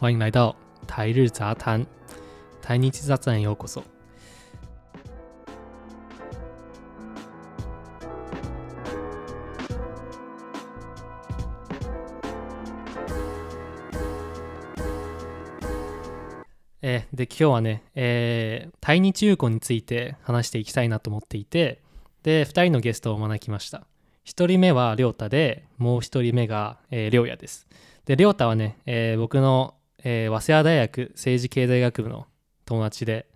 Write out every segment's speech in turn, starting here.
欢迎来到台日杂談台日雑談へようこそ。えーで今日はね、えー対日友好について話していきたいなと思っていてで2人のゲストを招きました。1人目は亮太でもう1人目が、えー、亮也です。で亮太はね、えー僕の、えー早稲田大学政治経済学部の友達で、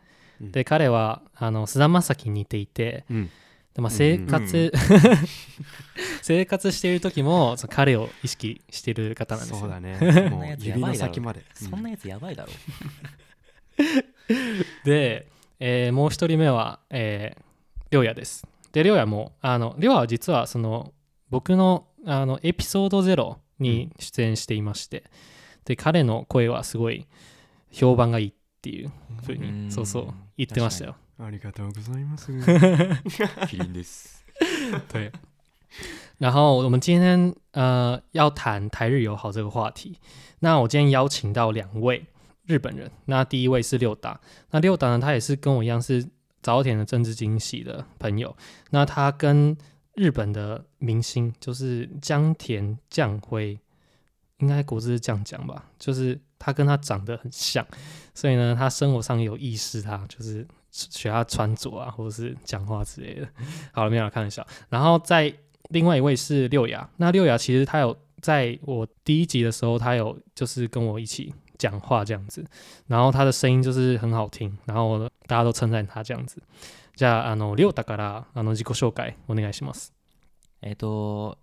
うん。で彼はあの菅田将暉に似ていてうん。で、まあ、うん。生活、生活している時もその彼を意識している方なんですよ。そうだね。そんもうなやつや指の先まで。そんなやつやばいだろ。で、えーもう一人目は、えー、亮也です。で、亮也も、あの、亮也は実は、その、僕の、あの、エピソード0に出演していまして、で、彼の声はすごい評判がいいっていうふううに、んそうそう、言ってましたよ。ありがとうございますキリンです。对。然后我们今天呃要谈台日友好这个话题。那我今天邀请到两位日本人，那第一位是六达，那六达呢，他也是跟我一样是早田的政治经系的朋友。那他跟日本的明星就是江田将辉， 应该国字是这样讲吧，就是他跟他长得很像，所以呢，他生活上有意识他就是学他穿着啊，或者是讲话之类的。好了，没有啦开玩笑。然后在另外一位是六雅，那六雅其实他有在我第一集的时候，他有就是跟我一起讲话这样子，然后他的声音就是很好听，然后大家都称赞他这样子。じゃああの亮太からあの自己紹介お願いします。えっと、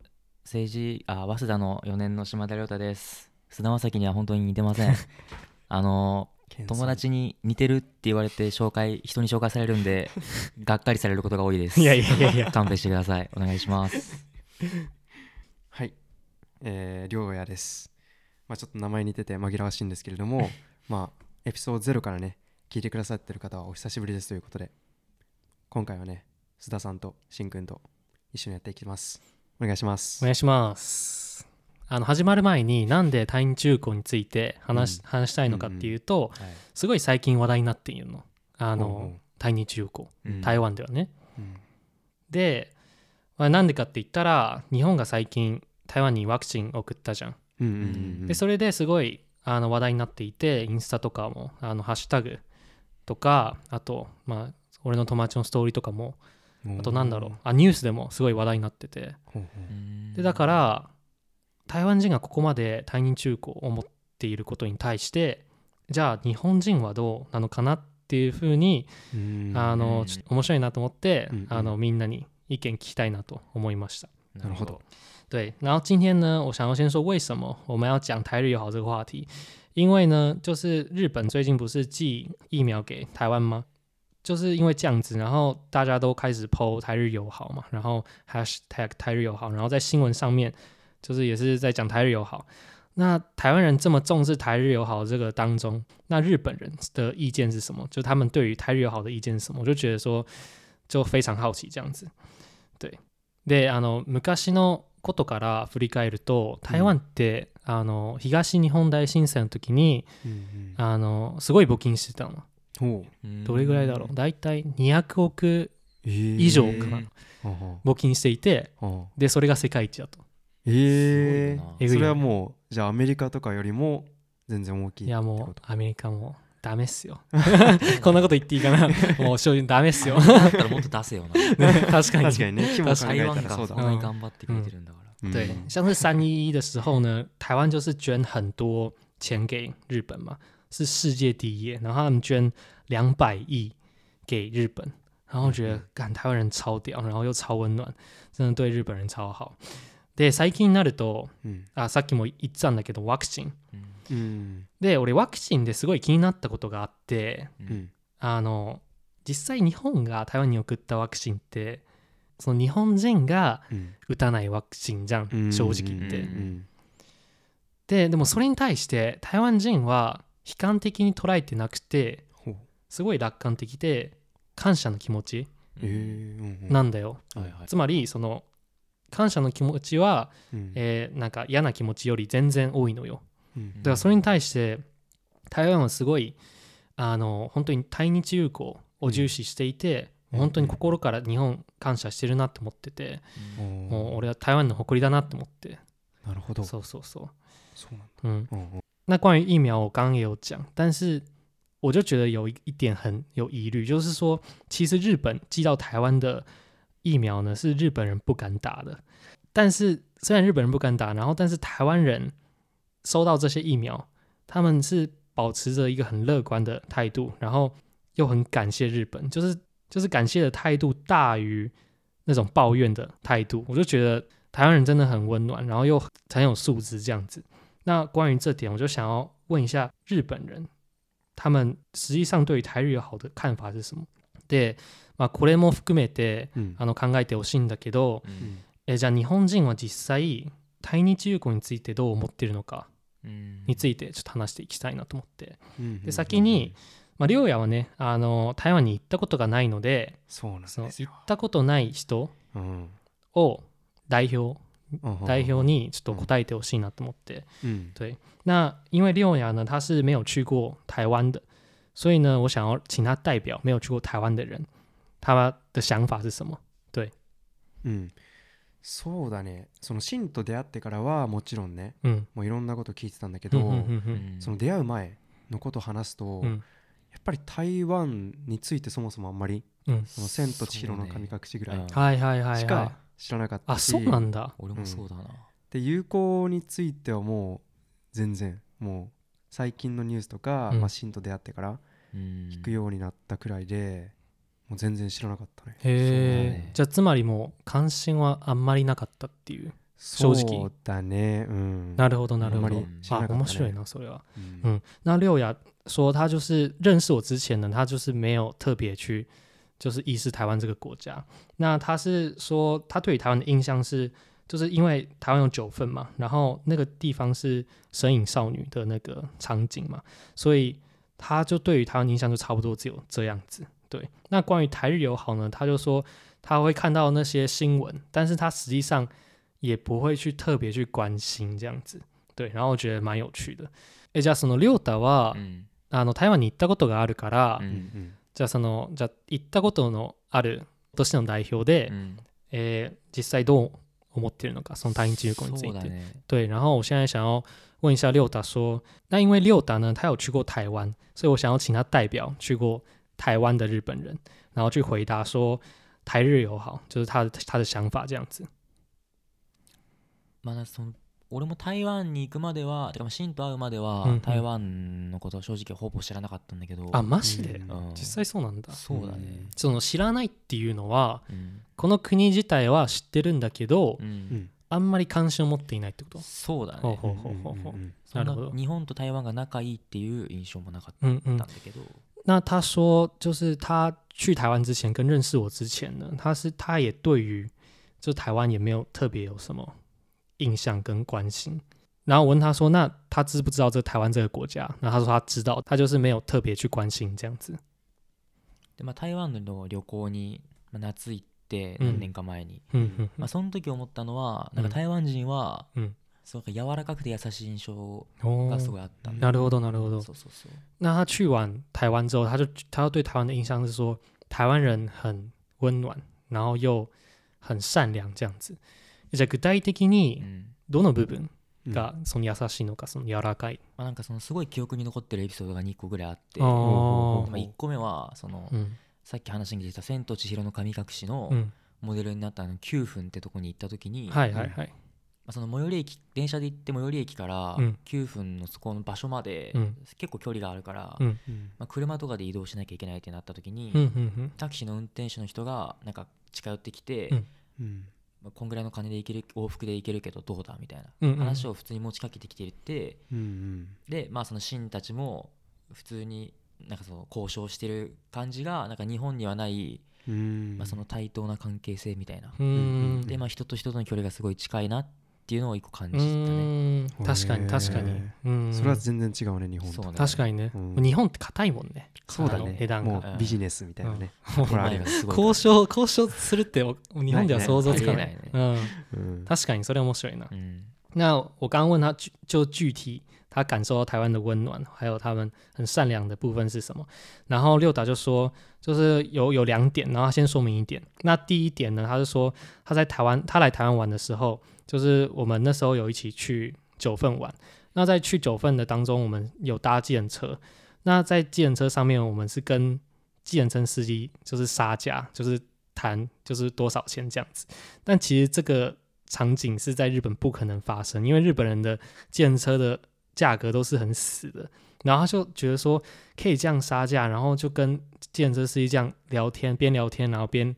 政治、あ、早稲田の4年の島田亮太です。菅田将暉には本当に似てません。あの、友達に似てるって言われて紹介、人に紹介されるんで、がっかりされることが多いです。いやいやいやいや。勘弁してください。お願いします。はいえー、りょうやですまあちょっと名前似てて紛らわしいんですけれどもまあエピソード0からね聞いてくださってる方はお久しぶりですということで今回はね須田さんとしんくんと一緒にやっていきますお願いします。お願いします。あの始まる前になんで対日中高について話,、うん。話したいのかっていうと、はい。すごい最近話題になっているの。あの、ほうほう対日中高、うん。台湾ではね。うん。で、まあ、なんでかって言ったら日本が最近台湾にワクチン送ったじゃん。うんうんうんうん。でそれですごいあの話題になっていてインスタとかもあのハッシュタグとかあとまあ俺の友達のストーリーとかもあとなんだろう。あニュースでもすごい話題になってて。でだから台湾人がここまで対日中高を持っていることに対してじゃあ日本人はどうなのかなっていうふうにうん。あうん。のちょっと面白いなと思ってうんあのみんなに意見聞きたいなと思いました。なるほど。对，然后今天呢，我想要先说为什么我们要讲台日友好这个话题，因为呢，就是日本最近不是寄疫苗给台湾吗？就是因为这样子，然后大家都开始 PO 台日友好嘛，然后 hashtag 台日友好，然后在新闻上面就是也是在讲台日友好。那台湾人这么重视台日友好这个当中，那日本人的意见是什么？就他们对于台日友好的意见是什么？我就觉得说，就非常好奇这样子。对，であの昔のことから振り返ると台湾って、あの東日本大震災の時にうんうんあのすごい募金してたのほう どれぐらいだろう？大体200億えー以上かな、募金していてでそれが世界一だと。ええそれはもうじゃあアメリカとかよりも全然大きいいやもうアメリカもダメっすよ。こんなこと言っていいかな。もう正直ダメっすよ。だったらもっと出せよな。ね確かに。確かにね。台湾がそらそうだんなに頑張ってくれてるんだから。うん。对，像是三一一的时候呢，台湾就是捐很多钱给日本嘛，是世界第一耶，然后他们捐两百亿给日本，然后觉得干台湾人超屌，然后又超温暖，真的对日本人超好。で最近になるとうん。あさっきも言ってたんだけどワクチン。うん。うんで俺ワクチンですごい気になったことがあってううん。んあの実際日本が台湾に送ったワクチンってその日本人がうん。打たないワクチンじゃんうん正直言って。うん。ででもそれに対して台湾人は悲観的に捉えてなくてすごい楽観的で感謝の気持ちなんだよ。つまりその感謝の気持ちは、うん。えーなんか嫌な気持ちより全然多いのよ。うんだからそれに対して台湾はすごいあの本当に対日友好を重視していて、うん本当に心から日本感謝してるなって思ってて、おーもう俺は台湾の誇りだなって思って。なるほど。そうそうそう。そうなんだ。嗯，うんうん那关于疫苗，我刚刚也有讲，但是我就觉得有一一点很有疑虑，就是说，其实日本寄到台湾的疫苗呢，是日本人不敢打的。但是虽然日本人不敢打，然后但是台湾人收到这些疫苗，他们是保持着一个很乐观的态度，然后又很感谢日本，就是就是感谢的态度大于那种抱怨的态度。我就觉得台湾人真的很温暖，然后又很有素质这样子。那关于这点，我就想要问一下日本人，他们实际上对于台日友好的看法是什么？で、まあこれも含めてうん。あの考えてほしいんだけど、ううん。んえじゃあ日本人は実際対日友好についてどう思ってるのかうん。についてちょっと話していきたいなと思って、うんで先に、まあ亮也はねあの台湾に行ったことがないので、そうなんですよ。行ったことない人うん。を代表うん代表にちょっと答えてほしいなと思って。うん。对，那因为六雅呢，他是没有去过台湾的，所以呢，我想要请他代表没有去过台湾的人，他的想法是什么？うん。そうだね。そのシンと出会ってからはもちろんね嗯もういろんなこと聞いてたんだけ嗯どその出会う前のことを話すと嗯やっぱり台湾についてそもそもあんまり嗯，その千と千尋の神隠しぐらいはいはいはいはい。しか。知らなかったあ、し。そうなんだ。俺もそうだな。で友好についてはもう全然もう最近のニュースとか、うん。まあ、シンと出会ってからうん。聞くようになったくらいで、もう全然知らなかったね。へえ、ね。じゃあつまりもう関心はあんまりなかったっていう？正直。そうだね。うん。なるほどなるほど。あんまり。知ら啊な，かった、ね、面白いなそれは。うん。嗯，那六雅说他就是认识我之前呢，他就是没有特别去就是意识台湾这个国家。那他是说他对于台湾的印象是，就是因为台湾有九份嘛，然后那个地方是神隐少女的那个场景嘛，所以他就对于台湾印象就差不多只有这样子。对，那关于台日友好呢，他就说他会看到那些新闻，但是他实际上也不会去特别去关心这样子。对，然后我觉得蛮有趣的。えじゃあその亮太は、うんあの台湾に行ったことがあるから、ううんん じゃあそのじゃあ行ったことのあるとしての代表で、うん。えー実際どう思ってるのかその対日友好について。ね。对，然后我现在想要问一下六达说，那因为六达呢，他有去过台湾，所以我想要请他代表去过台湾的日本人，然后去回答说台日友好，就是他的他的想法这样子。まだその俺も台湾に行くまではてかまあシンと会うまでは、うんうん。台湾のことは正直ほぼ知らなかったんだけど。あ、マジで、うん。うん実際そうなんだ。そうだね。その知らないっていうのは、うん、この国自体は知ってるんだけど、うん。うんあんまり関心を持っていないってこと？そうだね。なるほど。日本と台湾が仲いいっていう印象もなかったんだ。けど、那他说，就是他去台湾之前跟认识我之前呢，他是他也对于就台湾也没有特别有什么印象跟关心。然后我问他说：“那他知不知道这台湾这个国家？”然后他说他知道，他就是没有特别去关心这样子。でまあ、台湾の旅行に、まあ、夏行ってうん何年か前に、まあ、その時思ったのはなんうんか台湾人は、うんすごく柔らかくて優しい印象哦がすごいあったなるほどなるほど。そうそうそう那他去完台湾之后，他就他对台湾的印象是说，台湾人很温暖，然后又很善良这样子。じゃあ具体的うにん。どの部分うん。がその優しいのか、その柔らかい？まあ、なんかそのすごい記憶に残ってるエピソードが2個ぐらいあって、あでー。まあ、1個目はその、うん。さっき話に出てた「千と千尋の神隠し」のうん、モデルになったあの9分ってとこに行った時に、はいはいはい。まあ、その最寄り駅電車で行って最寄り駅からうん。9分のそこの場所までうん。結構距離があるから、うん。うんまあ、車とかで移動しなきゃいけないってなった時に、うんうん。タクシーの運転手の人がなんか近寄ってきて、うん。うんまあこんぐらいの金で行ける往復で行けるけどどうだみたいなうんうん。話を普通に持ちかけてきていて、うんでまあそのシンたちも普通になんかその交渉してる感じがなんか日本にはない、うん。うんまあ、その対等な関係性みたいな、でまあ人と人との距離がすごい近いなっていうのを一個感うじたね、確かに確かに。それは全然違うね日本とね確かにね。うん。日本って硬いもんね。そうだね。値段が。もうビジネスみたいなね。交渉交渉するってお日本では想像つかない。うん。うん。確かにそれ面白いな。うん。那我刚刚问他具就具体他感受到台湾的温暖，还有他们很善良的部分是什么？然后六达就说，就是有有两点，然后他先说明一点。那第一点呢，他是说他在台湾，他来台湾玩的时候，就是我们那时候有一起去九份玩。那在去九份的当中，我们有搭计程车。那在计程车上面，我们是跟计程车司机就是杀价，就是谈就是多少钱这样子。但其实这个场景是在日本不可能发生，因为日本人的计程车的价格都是很死的。然后他就觉得说可以这样杀价，然后就跟计程车司机这样聊天，边聊天然后边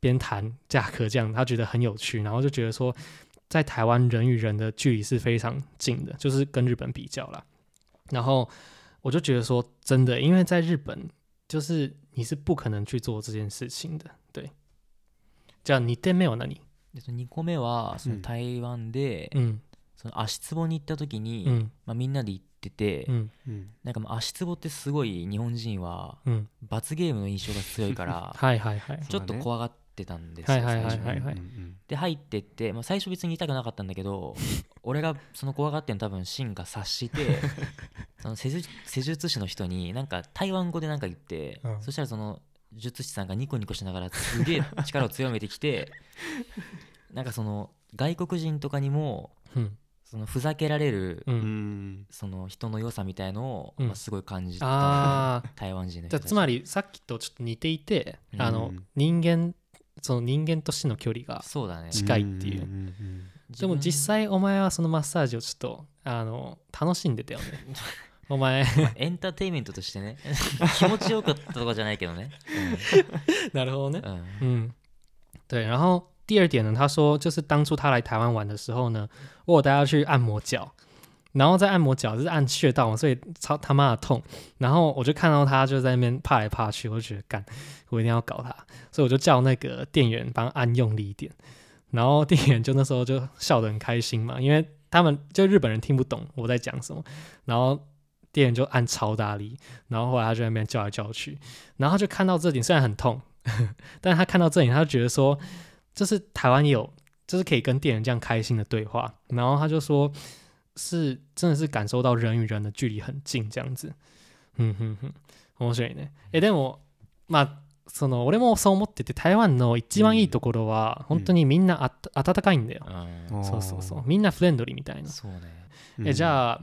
边谈价格，这样他觉得很有趣，然后就觉得说。在台湾人与人的距离是非常近的，就是跟日本比较啦。然后我就觉得说，真的，因为在日本，就是你是不可能去做这件事情的。对，じゃあ2点目は何？2個目はその台湾で、うん、 その足つぼに行った時に、うん、まあ、みんなで行ってて、うん、うんなんかまあ足つぼってすごい日本人はうん。罰ゲームの印象が強いから はいはいはい。ちょっと怖がってたんですよ、はいはいはい最初はいはいうんうんで入ってって、まあ、最初別に痛くなかったんだけど 俺がその怖がってんの多分シンが察して その施術施術師の人になんか台湾語でなんか言って、うんそしたらその術師さんがニコニコしながらすげえ力を強めてきてなんかその外国人とかにもうん。そのふざけられるう。うん。んその人の良さみたいのを、うん。まあ、すごい感じた、ああ。台湾人のじゃあ人つまりさっきとちょっと似ていて、うん。あの人間その人間としての距離がそうだね。近いっていう。んんんでも実際お前はそのマッサージをちょっとあの楽しんでたよね。お前。まあエンターテインメントとしてね。気持ちよかったとかじゃないけどね、なるほどね。うん。うん。嗯，对。然后第二点呢，他说就是当初他来台湾玩的时候呢，我带他去按摩脚，然后在按摩脚就是按穴道嘛，所以超他妈的痛。然后我就看到他就在那边怕来怕去，我就觉得干，我一定要搞他，所以我就叫那个店员帮他按用力一点。然后店员就那时候就笑得很开心嘛，因为他们就日本人听不懂我在讲什么，然后店员就按超大力，然后后来他就在那边叫来叫去，然后就看到这里虽然很痛，但是他看到这里，他就觉得说，就是台湾也有，就是可以跟店员这样开心的对话，然后他就说，是真的是感受到人与人的距离很近这样子，嗯哼哼，面白いね。えでもまあその俺もそう思ってて台湾の一番いいところは本当にみんなあた温かいんだよ。うん。そうそうそう。みんなフレンドリーみたいな。そうね。えじゃあ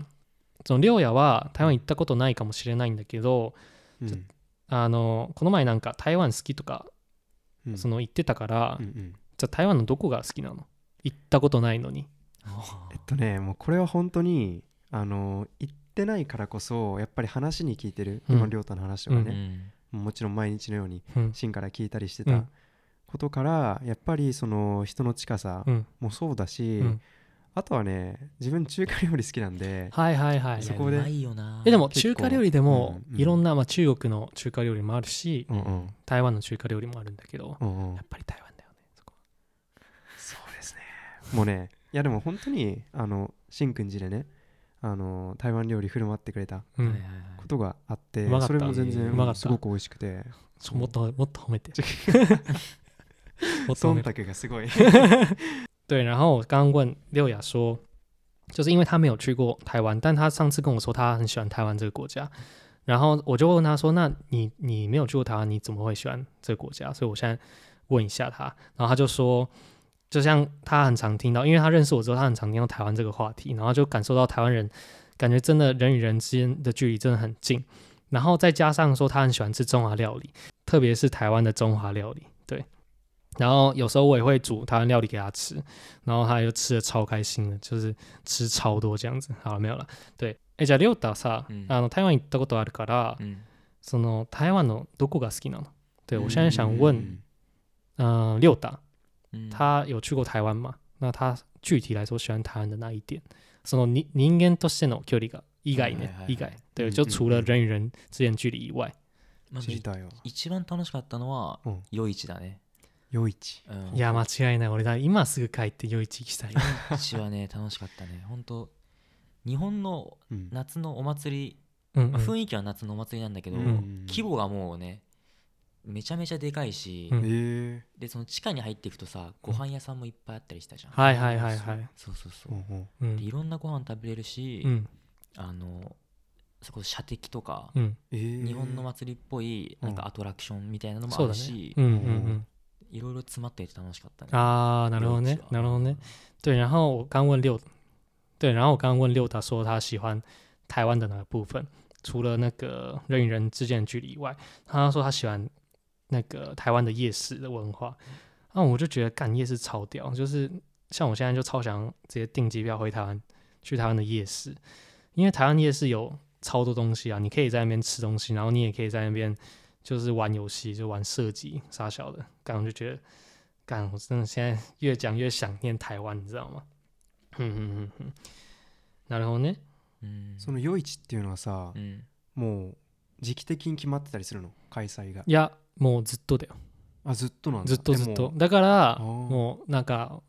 そのりょうやは台湾行ったことないかもしれないんだけど、うん。あのこの前なんか台湾好きとかうん。その言ってたから、うんうんじゃあ台湾のどこが好きなの？行ったことないのに。えっとねもうこれは本当にあの行ってないからこそやっぱり話に聞いてる。うん。今亮太の話とかうね、ん。もちろん毎日のようにうん。シンから聞いたりしてたうん。ことから、やっぱりその人の近さうん。もそうだし、うん。あとはね自分中華料理好きなんではいはいはい。そこでうまいよな。えでも中華料理でもうんうん。いろんな、まあ、中国の中華料理もあるし、うんうん。台湾の中華料理もあるんだけど、うんうん。やっぱり台湾だよねそこそうですねもうねいやでも本当にあの新君寺でねあの台湾料理振る舞ってくれたことがあってうまかった。それも全然うまかった。すごく美味しくて。もっともっと褒めて。もっと褒忖度がすごい。对，然后我刚刚问六雅说，就是因为他没有去过台湾，但他上次跟我说他很喜欢台湾这个国家，然后我就问他说：“那你你没有去过台湾，你怎么会喜欢这个国家？”所以我现在问一下他，然后他就说，就像他很常听到，因为他认识我之后，他很常听到台湾这个话题，然后就感受到台湾人感觉真的人与人之间的距离真的很近，然后再加上说他很喜欢吃中华料理，特别是台湾的中华料理，对。然后有时候我也会煮台湾料理给他吃，然后他就吃的超开心的，就是吃超多这样子。好了，没有了。对，えじゃあ亮太さ、うんあの台湾行ったことあるから、うんその台湾のどこが好きなの？对我嗯现在想问，嗯、呃，六打うん 他有去过台湾吗？那他具体来说喜欢台湾的那一点？そのに人間としての距離が以外ね以外，对，嗯就除了人与人之間距離以外，まあ知りたいよ一番楽しかったのはうん。夜市だね。夜市。うん。いや間違いない。俺だ今すぐ帰って夜市行きたい。夜市はね 楽しかったね。本当日本のうん。夏のお祭り、うん、うん。まあ雰囲気は夏のお祭りなんだけど、うん。規模がもうねめちゃめちゃでかいし、うんえでその地下に入っていくとさご飯屋さんもいっぱいあったりしたじゃん、はいはいはいはい。そうそうそう、ほうんでいろんなご飯食べれるし、うんあのそこ射的とか、うん。日本の祭りっぽいなんかアトラクションみたいなのもあるし、。うんうんうん。いろいろ詰まっていて楽しかったね。啊，なるほどね夜市，はなるほどね。对，然后我刚问六，对，然后我刚问六达说他喜欢台湾的哪个部分，除了那个人与人之间的距离以外，他说他喜欢那个台湾的夜市的文化。那我就觉得干夜市超屌，就是像我现在就超想直接订机票回台湾，去台湾的夜市，因为台湾夜市有超多东西啊，你可以在那边吃东西，然后你也可以在那边就是玩游戏，就玩射击啥小的，干我就觉得。干，我真的现在越讲越想念台湾，你知道吗？嗯嗯嗯嗯。なるほどね。うんその夜市っていうのはさうんもう時期的に決まってたりするの開催がいや、 もうずっとだよ。あずっとなんだずっとずっ。とだから、もうなんか、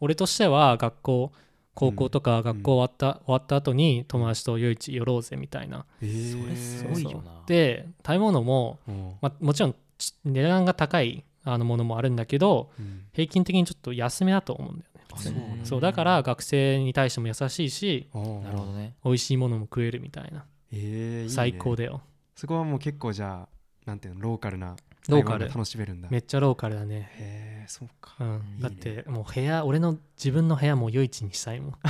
俺としては学校、高校とか学校終わった、終わった後に友達と夜市寄ろうぜみたいな。えーそれすごいよな。で、食べ物も、うんまあ、もちろんち値段が高いあのものもあるんだけど、うん平均的にちょっと安めだと思うんだよね。あそうそうだから学生に対しても優しいし、なるほどね。美味しいものも食えるみたいな。えーいいね最高だよ。そこはもう結構じゃあなんていうのローカルなローカル。楽しめるんだ。めっちゃローカルだね。へえそうか。うん、だってもう部屋俺の自分の部屋も夜市にしたいもん、うん、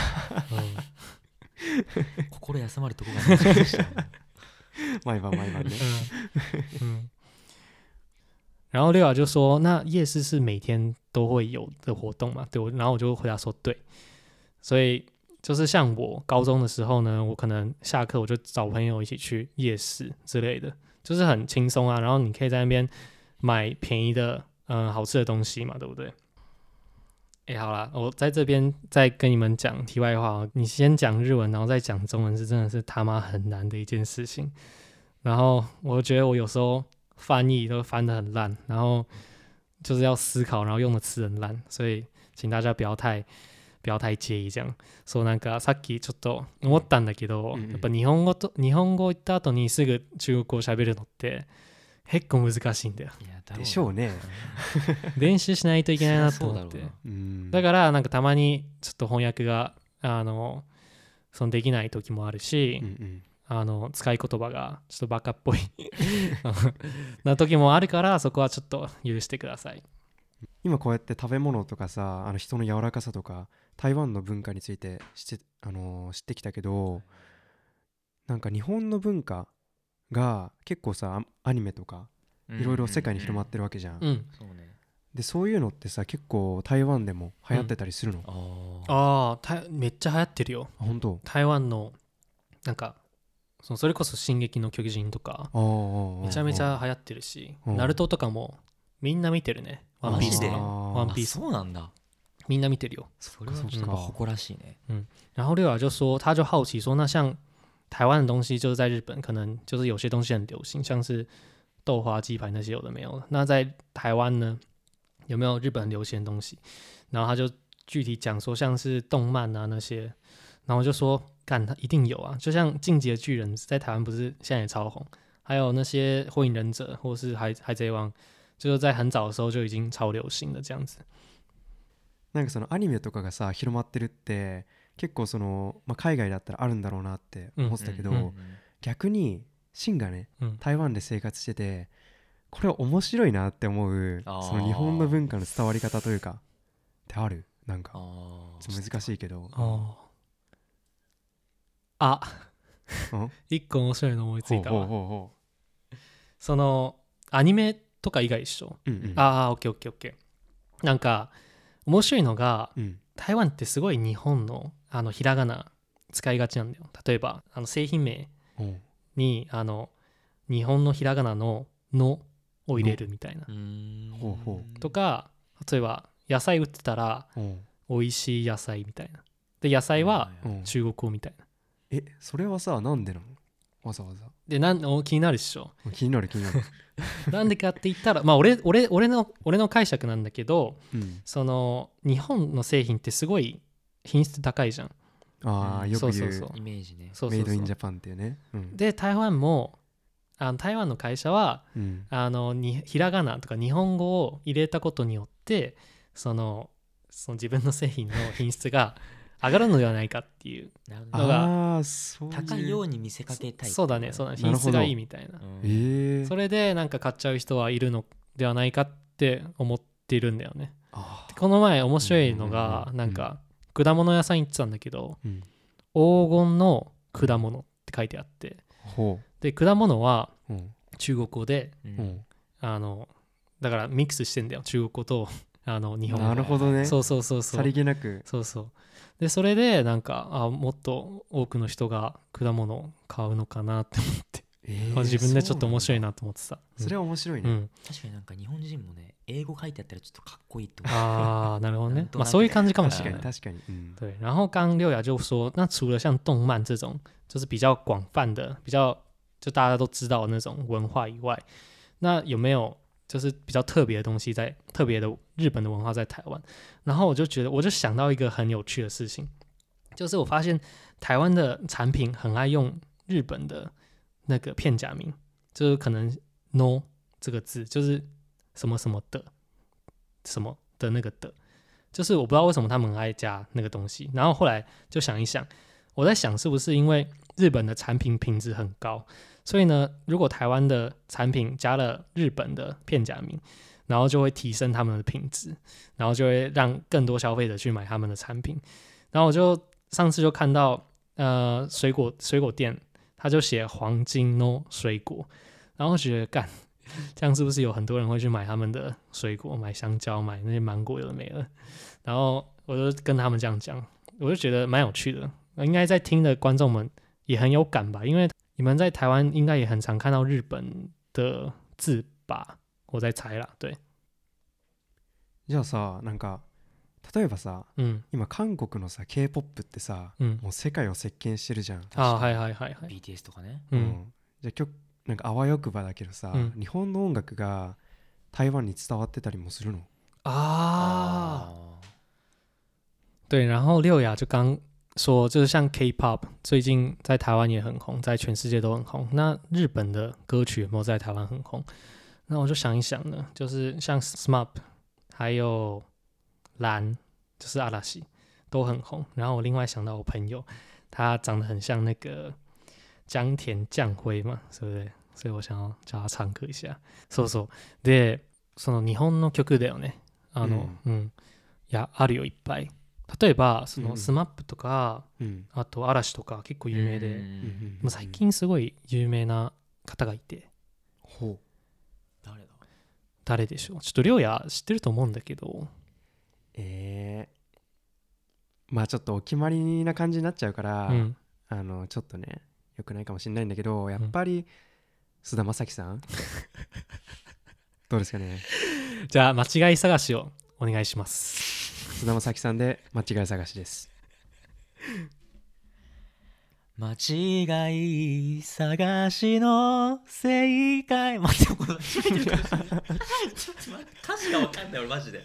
心休まるとこが難しい 毎晩毎晩ね。嗯，然后六雅就说：“那夜市是每天都会有的活动嘛？”对我，然后我就回答说：“对。”所以就是像我高中的时候呢，我可能下课我就找朋友一起去夜市之类的，就是很轻松啊。然后你可以在那边买便宜的、嗯、好吃的东西嘛，对不对？哎，好啦，我在这边再跟你们讲题外话哦。你先讲日文，然后再讲中文，是真的是他妈很难的一件事情。然后我觉得我有时候翻译都翻得很烂，然后就是要思考，然后用的词很烂，所以请大家不要太不要太介意这样。そうなんかさっきちょっと思ったんだけど、うんうん。やっぱ日本語と日本語言った後にすぐ中国語を喋るのって結構難しいんだよ。でしょうね。練習しないといけないなと思って。だからなんかたまにちょっと翻訳があのそのできない時もあるし、うんうん。あの使い言葉がちょっとバカっぽい な時もあるからそこはちょっと許してください。今こうやって食べ物とかさあの人の柔らかさとか台湾の文化について知って,、あのー知ってきたけどなんか日本の文化が結構さアアニメとかうん。いろいろ世界に広まってるわけじゃん、うん。そうねでそういうのってさ結構台湾でも流行ってたりするの、ああああ、ためっちゃ流行ってるよ。本当？台湾のなんかそのそれこそ「進撃の巨人」とかめちゃめちゃ流行ってるし、うん。ナルトとかもみんな見てるね。ワンピースでも。ワンあピース。そうなんだ みんな見てるよ。それはそっかちょっと誇らしいね然后六雅就说，他就好奇说，那像台湾的东西，就是在日本可能就是有些东西很流行，像是豆花鸡排那些有的没有的。那在台湾呢，有没有日本很流行的东西？然后他就具体讲说，像是动漫啊那些，然后我就说，干，他一定有啊！就像《进击的巨人》在台湾不是现在也超红，还有那些《火影忍者》或是海《海贼王》，就是在很早的时候就已经超流行的这样子。 なんかそのアニメとかがさ広まってるって結構その、まあ、海外だったらあるんだろうなって思ってたけど、うんうん逆にシンがねうん、台湾で生活しててこれ面白いなって思うその日本の文化の伝わり方というかってある？なんか難しいけど。あ 一個面白いの思いついうたわ。その、アニメとか以外一緒。ううんうん。ああ、オッケーオッケーオッケー。なんか、面白いのが、うん台湾ってすごい日本のあのひらがな使いがちなんだよ。例えば、あの製品名おうにあの日本のひらがなの「の」を入れるみたいなー。うーんほうほとか、例えば野菜売ってたら美味しい野菜みたいな。で、野菜は中国語みたいな。えそれはさなんでなの？わざわざ。で、なんお気になるっしょ。気になる気になる。なんでかって言ったら、まあ俺、俺、俺の、俺の解釈なんだけど、うん。その、日本の製品ってすごい品質高いじゃん。ああうん。よく言う。そうそうそう。イメージね。そうそうそう。メイドインジャパンっていうね。うん。で、台湾も、あの台湾の会社はうん。あのにひらがなとか日本語を入れたことによってそのその自分の製品の品質が上がるのではないかっていうのがああそういう。高いように見せかけたいそうだねそうだね。品質がいいみたいな。それでなんか買っちゃう人はいるのではないかって思っているんだよね。あこの前面白いのうんがなんか果物屋さん行ってたんだけどーうん。黄金の果物って書いてあって。ほで果物は中国語であのだからミックスしてんだよ中国語とあの日本。語なるほどね。そうそうそうそう。さりげなく。そうそう。でそれでなんかあもっと多くの人が果物を買うのかなって思って、えまあ自分でちょっと面白いななと思ってたそれは面白いね。うん、確かになんか日本人もね英語書いてあったらちょっとかっこいいって思う。啊，なるほどね。まあそういう感じかもし確れない。かに確かに。うん。对，然后刚刚六雅就说，那除了像动漫这种就是比较广泛的、比较就大家都知道的那种文化以外，那有没有就是比较特别的东西在特别的日本的文化在台湾？然后我就觉得，我就想到一个很有趣的事情，就是我发现台湾的产品很爱用日本的那个片假名，就是可能 “no” 这个字就是什么什么的什么的那个的。就是我不知道为什么他们很爱加那个东西，然后后来就想一想，我在想是不是因为日本的产品品质很高，所以呢，如果台湾的产品加了日本的片假名，然后就会提升他们的品质，然后就会让更多消费者去买他们的产品。然后我就上次就看到呃水果水果店，他就写黄金 no 水果，然后觉得干这样是不是有很多人会去买他们的水果，买香蕉，买那些芒果有的没的？然后我就跟他们这样讲，我就觉得蛮有趣的。应该在听的观众们也很有感吧，因为你们在台湾应该也很常看到日本的字吧，我在猜啦。对，じゃあさなんか例えばさ嗯今韓国のさ K-POP ってさ嗯，もう世界を席巻してるじゃん。啊，嗨嗨嗨嗨，BTS とかね。嗯じゃあ曲なんかあわよくばだけどさ、うん。日本の音楽が台湾に伝わってたりもするの？啊，对，然后六雅就刚说，就是像 K-pop 最近在台湾也很红，在全世界都很红。那日本的歌曲有没有在台湾很红？那我就想一想呢，就是像 SMAP 还有蓝，就是阿拉西都很红。然后我另外想到我朋友，他长得很像那个江田将晖嘛，对不对？所以我想要叫他唱歌一下。そうそう。で、その日本の曲だよね。あの、うん、いや、あるよ、いっぱい。 例えば、そうん。のスマップとか、うん。あと嵐とか結構有名で、う最近すごい有名な方がいて、ほ誰だ？誰でしょう？ちょっとりょうや知ってると思うんだけど、うえー、まあちょっとお決まりな感じになっちゃうから、うん。あのちょっとねよくないかもしれないんだけどやっぱり菅田将暉さん？どうですかね？じゃあ、間違い探しをお願いします。菅田将暉さんで間違い探しです。間違い探しの正解。待ってこれちょっと待って歌詞がわかんない俺マジで。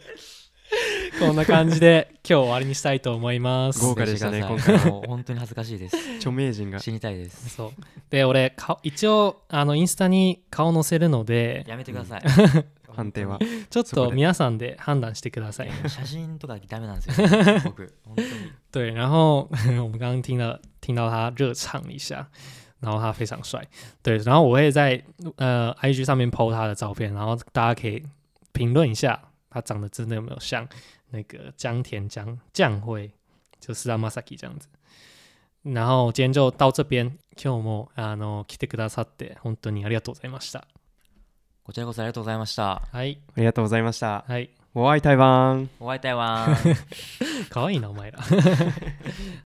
こんな感じで今日終わりにしたいと思います。豪華でしたね今回もう本当に恥ずかしいです。著名人が。死にたいです。そう。で、俺、顔一応、あの、インスタに顔載せるので、やめてください 判定は ちょっとで皆さんで判断してください。写真とかダメなんですよ 僕本当に 对，然后我们刚刚听了听到他热唱一下，然后他非常帅，对，然后我会在呃 IG 上面 PO 他的照片，然后大家可以评论一下他长得真的有没有像那个江田江将晖，就菅田将暉这样子。然后今天就到这边，今日もあの来てくださって本当にありがとうございました。こちらこそありがとうございました。はい。ありがとうございました。はい、お会い台湾。お会い台湾。可愛いなお前ら。